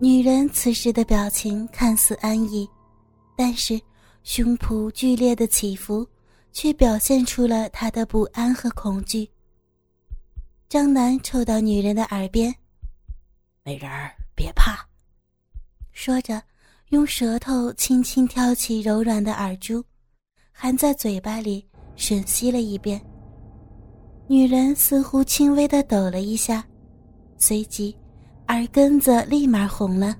女人此时的表情看似安逸，但是胸脯剧烈的起伏，却表现出了她的不安和恐惧。张楠凑到女人的耳边：“美人儿，别怕。”说着，用舌头轻轻挑起柔软的耳珠，含在嘴巴里吮吸了一遍。女人似乎轻微的抖了一下，随即耳根子立马红了。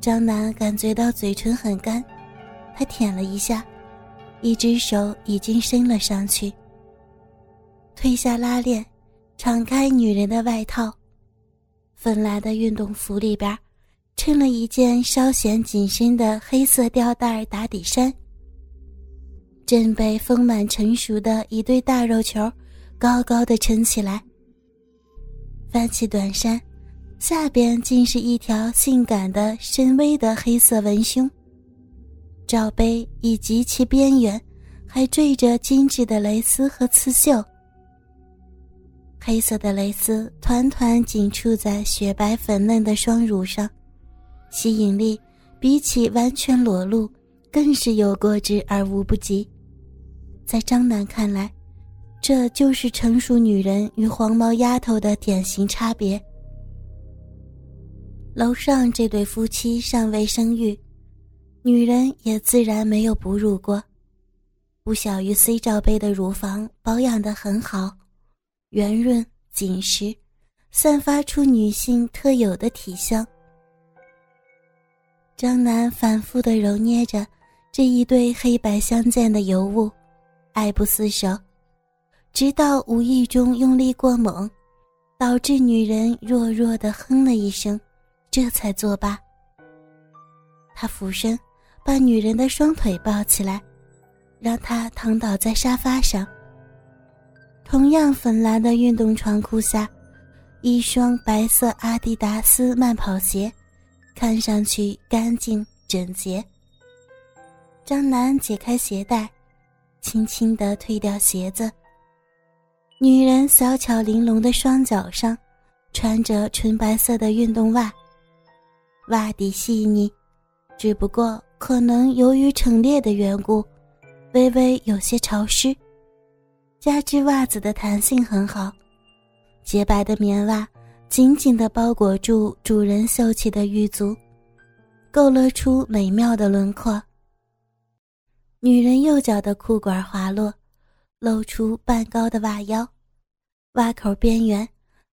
张楠感觉到嘴唇很干，他舔了一下，一只手已经伸了上去，推下拉链，敞开女人的外套，粉蓝的运动服里边，衬了一件稍显紧身的黑色吊带打底衫。正被丰满成熟的一对大肉球高高的撑起来。翻起短衫，下边竟是一条性感的深 V 的黑色文胸。罩杯以及其边缘还缀着精致的蕾丝和刺绣。黑色的蕾丝团团紧簇在雪白粉嫩的双乳上，吸引力比起完全裸露更是有过之而无不及。在张楠看来，这就是成熟女人与黄毛丫头的典型差别。楼上这对夫妻尚未生育，女人也自然没有哺乳过，不小于 C 罩杯的乳房保养得很好，圆润紧实，散发出女性特有的体香。张楠反复地揉捏着这一对黑白相间的尤物。爱不释手，直到无意中用力过猛，导致女人弱弱的哼了一声，这才作罢。他俯身把女人的双腿抱起来，让她躺倒在沙发上。同样粉蓝的运动长裤下，一双白色阿迪达斯慢跑鞋，看上去干净整洁。张楠解开鞋带。轻轻地褪掉鞋子，女人小巧玲珑的双脚上穿着纯白色的运动袜，袜底细腻，只不过可能由于陈列的缘故，微微有些潮湿。加之袜子的弹性很好，洁白的棉袜紧紧地包裹住主人秀气的玉足，勾勒出美妙的轮廓。女人右脚的裤管滑落，露出半高的袜腰，袜口边缘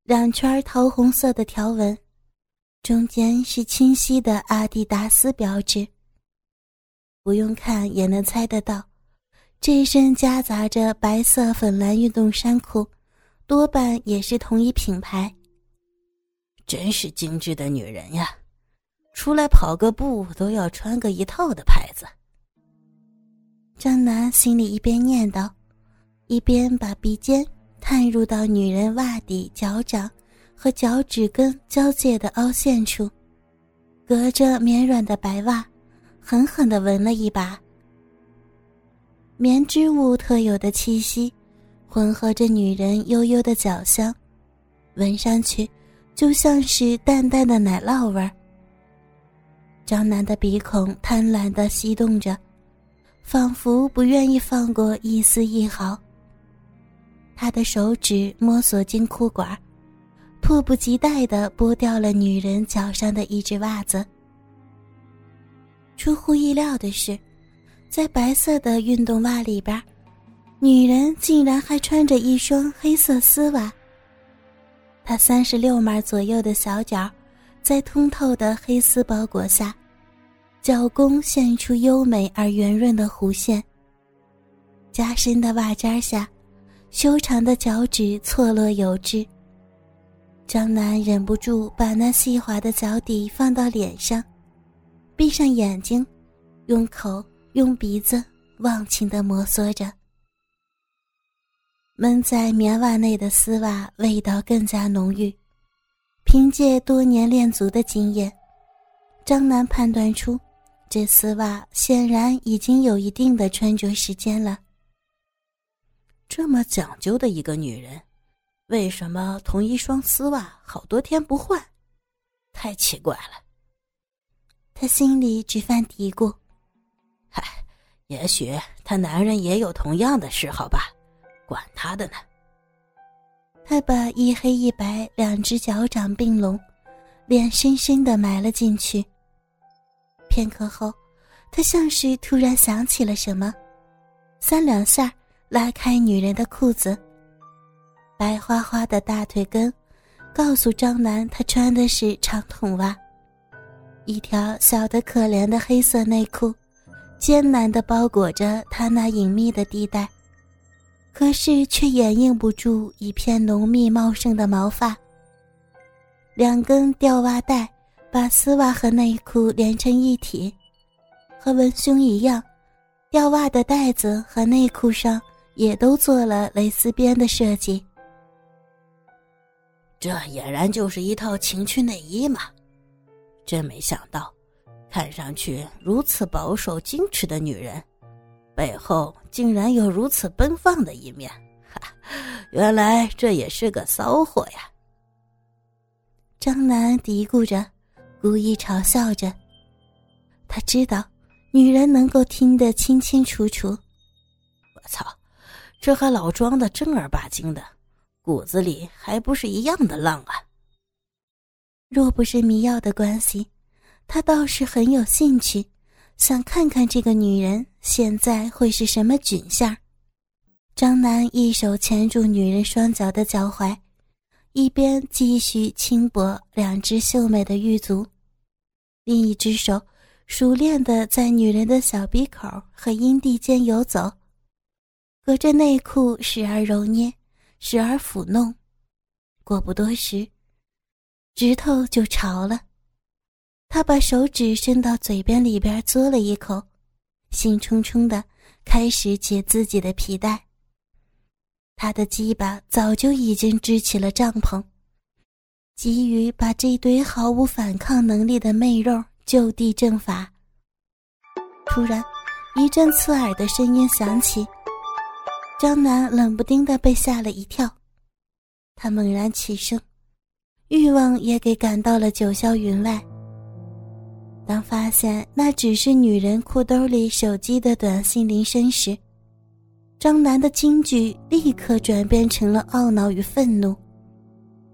两圈桃红色的条纹，中间是清晰的阿迪达斯标志。不用看也能猜得到，这身夹杂着白色粉蓝运动衫裤，多半也是同一品牌。真是精致的女人呀，出来跑个步都要穿个一套的牌子。张楠心里一边念叨，一边把鼻尖探入到女人袜底脚掌和脚趾根交界的凹陷处，隔着绵软的白袜，狠狠地闻了一把。棉织物特有的气息，混合着女人悠悠的脚香，闻上去就像是淡淡的奶酪味儿。张楠的鼻孔贪婪地吸动着。仿佛不愿意放过一丝一毫。他的手指摸索进裤管，迫不及待地剥掉了女人脚上的一只袜子。出乎意料的是，在白色的运动袜里边，女人竟然还穿着一双黑色丝袜。她三十六码左右的小脚，在通透的黑丝包裹下。脚弓现出优美而圆润的弧线。加深的袜尖下，修长的脚趾错落有致。张楠忍不住把那细滑的脚底放到脸上，闭上眼睛，用口用鼻子忘情地摩挲着。闷在棉袜内的丝袜味道更加浓郁。凭借多年练足的经验，张楠判断出。这丝袜显然已经有一定的穿着时间了。这么讲究的一个女人，为什么同一双丝袜好多天不换？太奇怪了。他心里直犯嘀咕：“嗨，也许他男人也有同样的嗜好吧，管他的呢。”他把一黑一白两只脚掌并拢，脸深深的埋了进去。片刻后，他像是突然想起了什么，三两下拉开女人的裤子。白花花的大腿根，告诉张楠他穿的是长筒袜。一条小的可怜的黑色内裤，艰难的包裹着他那隐秘的地带。可是却掩映不住一片浓密茂盛的毛发。两根吊袜带把丝袜和内裤连成一体，和文胸一样，吊袜的带子和内裤上也都做了蕾丝边的设计。这俨然就是一套情趣内衣嘛！真没想到，看上去如此保守矜持的女人。背后竟然有如此奔放的一面，哈！原来这也是个骚货呀。张楠嘀咕着，故意嘲笑着。他知道，女人能够听得清清楚楚。我操，这还老装的正儿八经的，骨子里还不是一样的浪啊！若不是迷药的关系，他倒是很有兴趣。想看看这个女人现在会是什么景象。张楠一手牵住女人双脚的脚踝，一边继续轻薄两只秀美的玉足，另一只手熟练的在女人的小鼻口和阴蒂间游走，隔着内裤时而揉捏，时而抚弄。过不多时，指头就潮了。他把手指伸到嘴边里边嘬了一口，兴冲冲的开始解自己的皮带。他的鸡巴早就已经支起了帐篷，急于把这堆毫无反抗能力的媚肉就地正法。突然，一阵刺耳的声音响起，张楠冷不丁的被吓了一跳，他猛然起身，欲望也给赶到了九霄云外。当发现那只是女人裤兜里手机的短信铃声时，张楠的惊惧立刻转变成了懊恼与愤怒。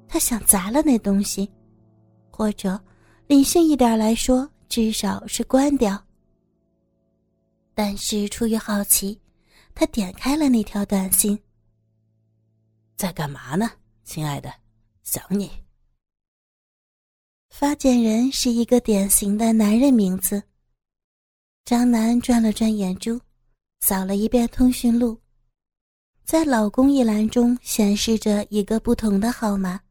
他想砸了那东西，或者理性一点来说，至少是关掉。但是出于好奇，他点开了那条短信。在干嘛呢，亲爱的？想你。发件人是一个典型的男人名字。张楠转了转眼珠，扫了一遍通讯录，在“老公”一栏中显示着一个不同的号码。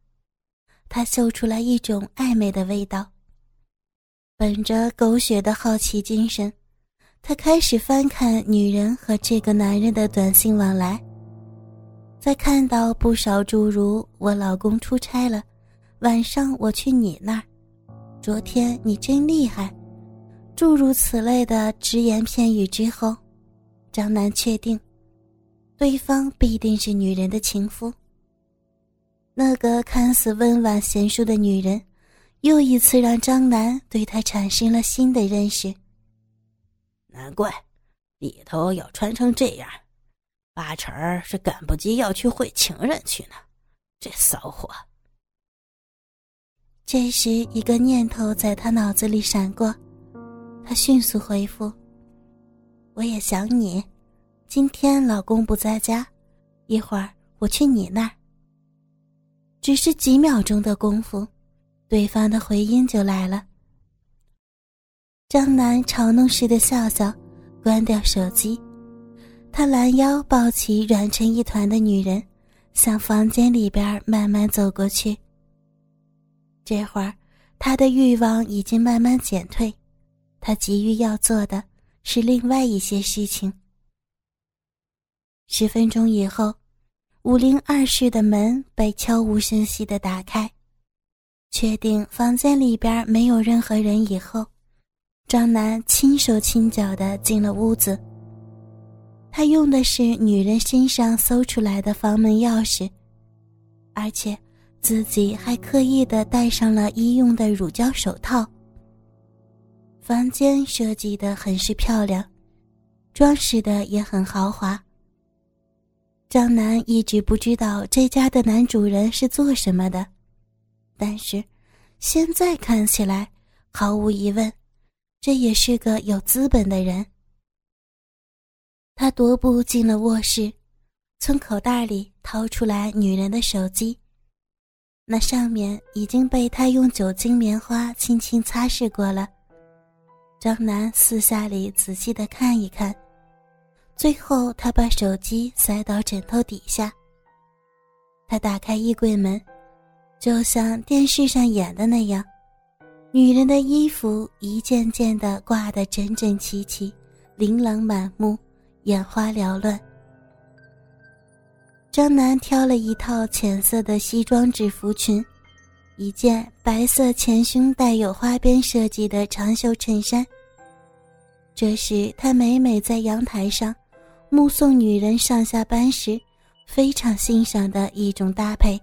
他嗅出来一种暧昧的味道。本着狗血的好奇精神，他开始翻看女人和这个男人的短信往来。在看到不少诸如“我老公出差了，晚上我去你那儿”。昨天你真厉害，诸如此类的只言片语之后，张楠确定，对方必定是女人的情夫。那个看似温婉贤淑的女人，又一次让张楠对她产生了新的认识。难怪，里头要穿成这样，八成是赶不及要去会情人去呢，这骚货。这时，一个念头在他脑子里闪过，他迅速回复：“我也想你，今天老公不在家，一会儿我去你那儿。”只是几秒钟的功夫，对方的回音就来了。张楠嘲弄似的笑笑，关掉手机，他拦腰抱起软成一团的女人，向房间里边慢慢走过去。这会儿，他的欲望已经慢慢减退，他急于要做的是另外一些事情。十分钟以后，五零二室的门被悄无声息的打开，确定房间里边没有任何人以后，张楠轻手轻脚的进了屋子。他用的是女人身上搜出来的房门钥匙，而且。自己还刻意的戴上了医用的乳胶手套。房间设计的很是漂亮，装饰的也很豪华。张楠一直不知道这家的男主人是做什么的，但是现在看起来，毫无疑问，这也是个有资本的人。他踱步进了卧室，从口袋里掏出来女人的手机，那上面已经被他用酒精棉花轻轻擦拭过了。张楠四下里仔细的看一看，最后他把手机塞到枕头底下。他打开衣柜门，就像电视上演的那样，女人的衣服一件件的挂得整整齐齐，琳琅满目，眼花缭乱。张楠挑了一套浅色的西装制服裙，一件白色前胸带有花边设计的长袖衬衫。这是他每每在阳台上目送女人上下班时，非常欣赏的一种搭配。